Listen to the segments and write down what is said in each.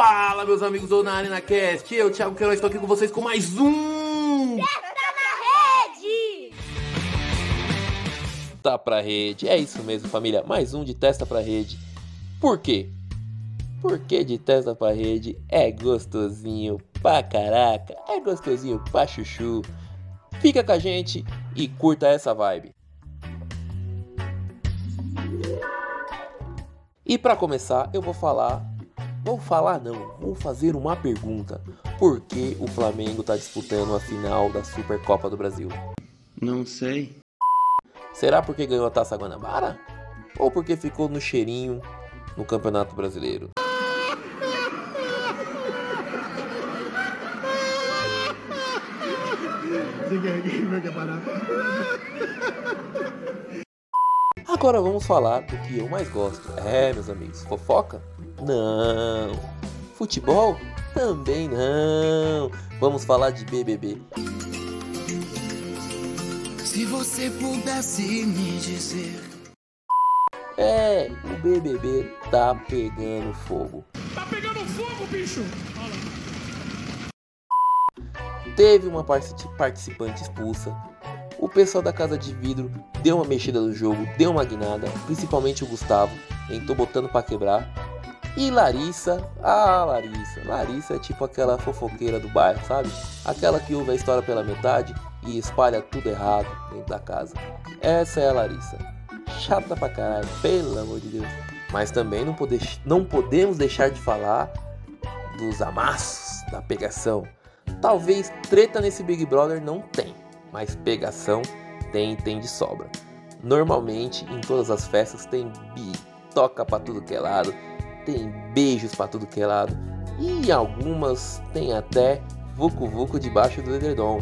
Fala, meus amigos do Na Arena Cast. Eu, Thiago Queiroz, estou aqui com vocês com mais um. Testa na rede! Tá pra rede. É isso mesmo, família. Mais um de Testa pra rede. Por quê? Porque de testa pra rede é gostosinho pra caraca, é gostosinho pra chuchu. Fica com a gente e curta essa vibe. E para começar, eu vou falar, vou falar não, vou fazer uma pergunta. Por que o Flamengo tá disputando a final da Supercopa do Brasil? Não sei. Será porque ganhou a Taça Guanabara? Ou porque ficou no cheirinho no Campeonato Brasileiro? Agora vamos falar do que eu mais gosto. É, meus amigos, fofoca? Não. Futebol? Também não. Vamos falar de BBB. Se você pudesse me dizer. É, o BBB tá pegando fogo. Tá pegando fogo, bicho! Teve uma partici- participante expulsa. O pessoal da Casa de Vidro deu uma mexida no jogo, deu uma guinada, principalmente o Gustavo, entrou botando pra quebrar. E Larissa, ah, Larissa, Larissa é tipo aquela fofoqueira do bairro, sabe? Aquela que ouve a história pela metade e espalha tudo errado dentro da casa. Essa é a Larissa. Chata pra caralho, pelo amor de Deus. Mas também não, pode, não podemos deixar de falar dos amassos, da pegação. Talvez treta nesse Big Brother não tem, mas pegação tem tem de sobra. Normalmente em todas as festas tem bi, toca pra tudo que é lado, tem beijos pra tudo que é lado e algumas tem até vucu vucu debaixo do edredom.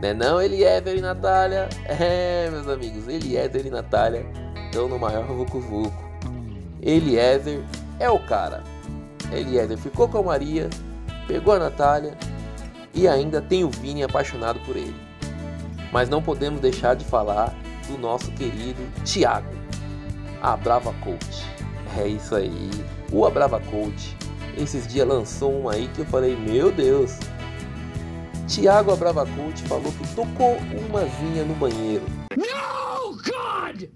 Né não, Eliezer e Natália? É, meus amigos, Eliezer e Natália estão no maior vucu vucu. Eliezer é o cara. Eliezer ficou com a Maria, pegou a Natália e ainda tem o Vini apaixonado por ele. Mas não podemos deixar de falar do nosso querido Thiago, a Brava Coach. É isso aí, o A Brava Coach. Esses dias lançou um aí que eu falei, meu Deus. Thiago a Brava Coach falou que tocou uma zinha no banheiro. No, God!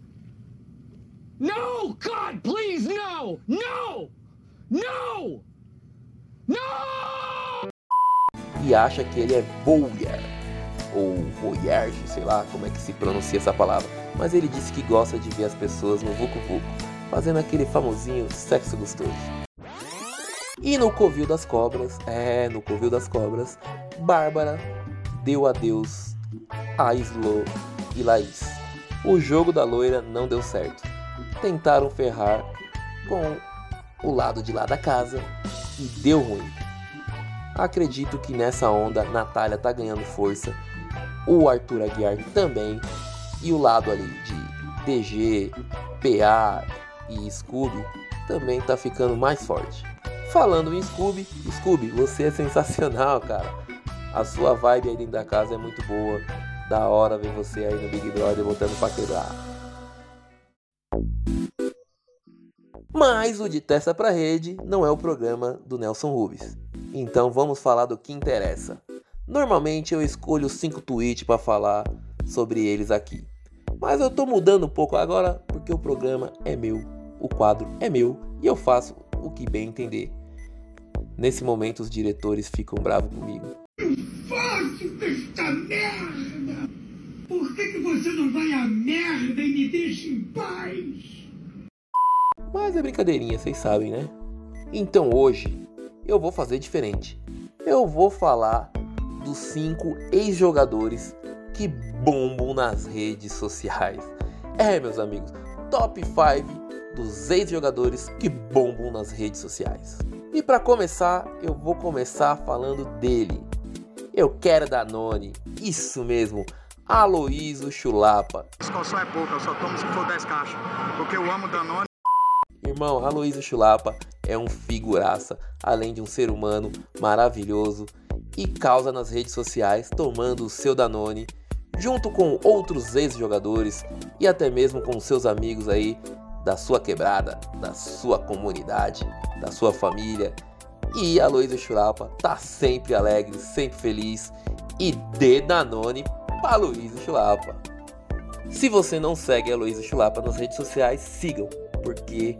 No, God, please, no! No! No! No! e acha que ele é voyeur ou voyeur, sei lá como é que se pronuncia essa palavra, mas ele disse que gosta de ver as pessoas no vucu vucu, fazendo aquele famosinho sexo gostoso. E no Covil das Cobras, é, no Covil das Cobras, Bárbara deu adeus a Slo e Laís. O jogo da loira não deu certo. Tentaram ferrar com o lado de lá da casa e deu ruim. Acredito que nessa onda Natália tá ganhando força, o Arthur Aguiar também, e o lado ali de DG, PA e Scooby também tá ficando mais forte. Falando em Scooby, Scooby, você é sensacional, cara. A sua vibe aí dentro da casa é muito boa. Da hora ver você aí no Big Brother botando pra quebrar. Mas o de testa pra rede não é o programa do Nelson Rubens. Então vamos falar do que interessa. Normalmente eu escolho 5 tweets para falar sobre eles aqui. Mas eu tô mudando um pouco agora porque o programa é meu, o quadro é meu e eu faço o que bem entender. Nesse momento os diretores ficam bravos comigo. Fosse desta merda! Por que, que você não vai à merda e me deixa em paz? Mas é brincadeirinha, vocês sabem, né? Então hoje eu vou fazer diferente. Eu vou falar dos cinco ex-jogadores que bombam nas redes sociais. É, meus amigos, top 5 dos ex-jogadores que bombam nas redes sociais. E para começar, eu vou começar falando dele. Eu quero Danone, isso mesmo, Aloísio Chulapa. Escalção é pouca, eu só tomo se for 10 caixas. Porque eu amo Danone. Irmão, Aloysio Chulapa é um figuraça, além de um ser humano maravilhoso e causa nas redes sociais tomando o seu Danone, junto com outros ex-jogadores e até mesmo com seus amigos aí da sua quebrada, da sua comunidade, da sua família E a Luísa Chulapa tá sempre alegre, sempre feliz. E dê Danone pra Luísa Chulapa. Se você não segue a Luísa Chulapa nas redes sociais, sigam, porque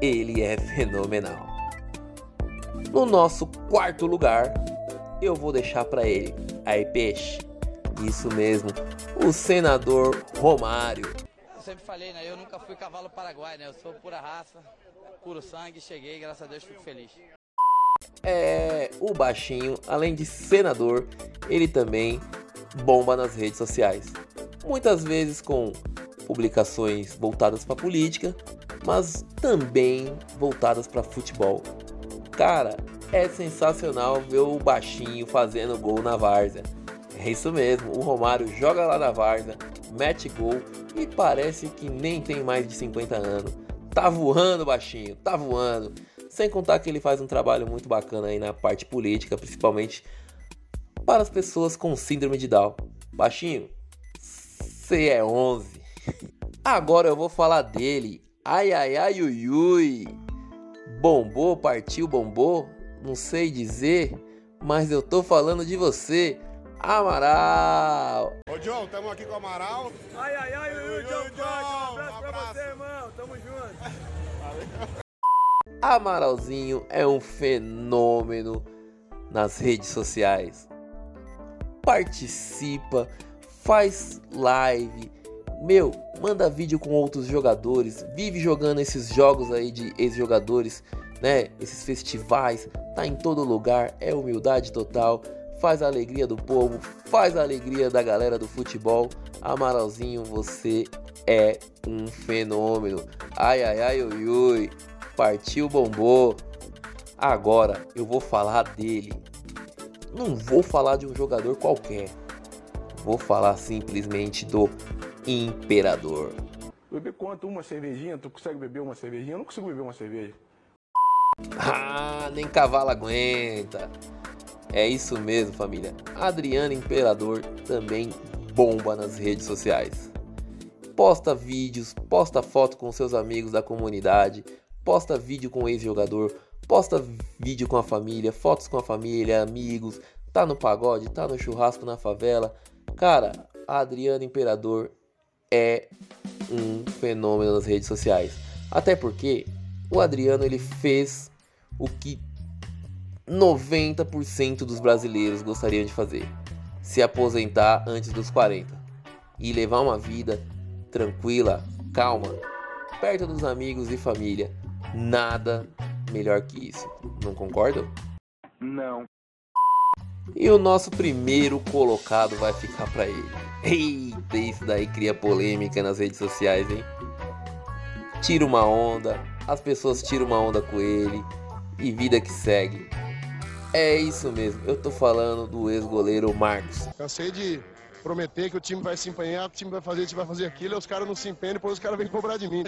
ele é fenomenal. No nosso quarto lugar, eu vou deixar para ele. Aí, peixe. Isso mesmo, o senador Romário. Eu sempre falei, né? Eu nunca fui cavalo paraguai, né? Eu sou pura raça, puro sangue, cheguei, graças a Deus, fico feliz. É, o baixinho, além de senador, ele também bomba nas redes sociais. Muitas vezes com publicações voltadas para política, mas também voltadas para futebol. Cara, é sensacional ver o baixinho fazendo gol na várzea. É isso mesmo, o Romário joga lá na várzea, mete gol e parece que nem tem mais de 50 anos. Tá voando, baixinho, tá voando. Sem contar que ele faz um trabalho muito bacana aí na parte política, principalmente para as pessoas com síndrome de Down. Baixinho, você é 11. Agora eu vou falar dele. Ai, ai, ai, ui, ui. Bombou, partiu, bombou? Não sei dizer, mas eu tô falando de você, Amaral. Ô, John, estamos aqui com o Amaral. Ai, ai, ai, ui, ui, John, John, Um abraço um pra abraço. você, irmão. Tamo junto. Amaralzinho é um fenômeno nas redes sociais. Participa, faz live, meu, manda vídeo com outros jogadores, vive jogando esses jogos aí de ex-jogadores, né? Esses festivais, tá em todo lugar, é humildade total, faz a alegria do povo, faz a alegria da galera do futebol. Amaralzinho, você é um fenômeno. Ai, ai, ai, ui, ui. Partiu bombou. Agora eu vou falar dele. Não vou falar de um jogador qualquer. Vou falar simplesmente do Imperador. Beber quanto? Uma cervejinha? Tu consegue beber uma cervejinha? Eu não consigo beber uma cerveja. Ah, nem cavalo aguenta. É isso mesmo, família. Adriano Imperador também bomba nas redes sociais. Posta vídeos, posta foto com seus amigos da comunidade, posta vídeo com o ex-jogador, posta vídeo com a família, fotos com a família, amigos, tá no pagode, tá no churrasco na favela. Cara, Adriano Imperador é um fenômeno nas redes sociais. Até porque o Adriano ele fez o que 90% dos brasileiros gostariam de fazer: se aposentar antes dos 40 e levar uma vida tranquila, calma, perto dos amigos e família. Nada melhor que isso. Não concordam? Não. E o nosso primeiro colocado vai ficar para ele. Eita, isso daí cria polêmica nas redes sociais, hein? Tira uma onda, as pessoas tiram uma onda com ele e vida que segue. É isso mesmo, eu tô falando do ex-goleiro Marcos. Cansei de prometer que o time vai se empenhar, o time vai fazer, o time vai fazer aquilo, e os caras não se empenham, depois os caras vêm cobrar de mim.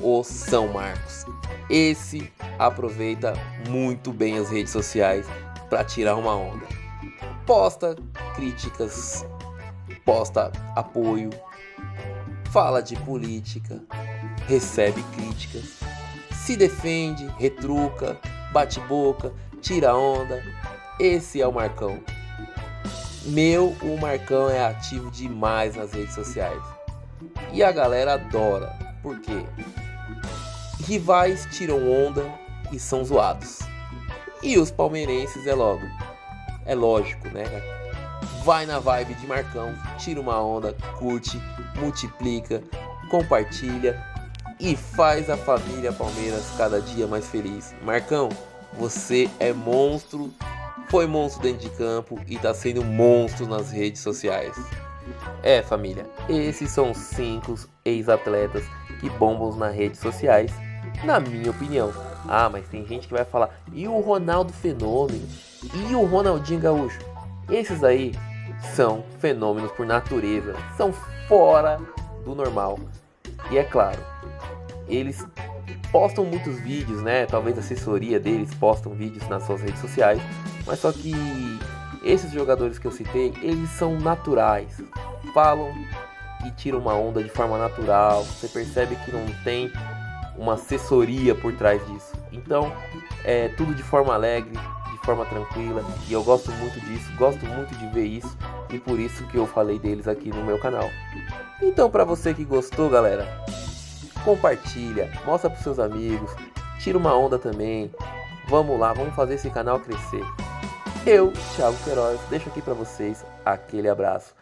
o São Marcos. Esse aproveita muito bem as redes sociais para tirar uma onda. Posta críticas, posta apoio, fala de política, recebe críticas, se defende, retruca, bate boca, tira onda. Esse é o Marcão. Meu, o Marcão é ativo demais nas redes sociais. E a galera adora. Por quê? Rivais tiram onda e são zoados. E os palmeirenses é logo. É lógico, né? Vai na vibe de Marcão, tira uma onda, curte, multiplica, compartilha e faz a família Palmeiras cada dia mais feliz. Marcão, você é monstro, foi monstro dentro de campo e tá sendo monstro nas redes sociais. É, família, esses são cinco ex-atletas que bombam nas redes sociais, na minha opinião. Ah, mas tem gente que vai falar, e o Ronaldo Fenômeno? E o Ronaldinho Gaúcho? Esses aí são fenômenos por natureza, são fora do normal. E é claro, eles postam muitos vídeos, né? Talvez a assessoria deles postam vídeos nas suas redes sociais, mas só que esses jogadores que eu citei, eles são naturais, falam e tiram uma onda de forma natural. Você percebe que não tem uma assessoria por trás disso. Então, é tudo de forma alegre, de forma tranquila, e eu gosto muito disso, gosto muito de ver isso, e por isso que eu falei deles aqui no meu canal. Então, para você que gostou, galera, compartilha, mostra para seus amigos, tira uma onda também. Vamos lá, vamos fazer esse canal crescer. Eu, Thiago Queiroz, deixo aqui para vocês aquele abraço.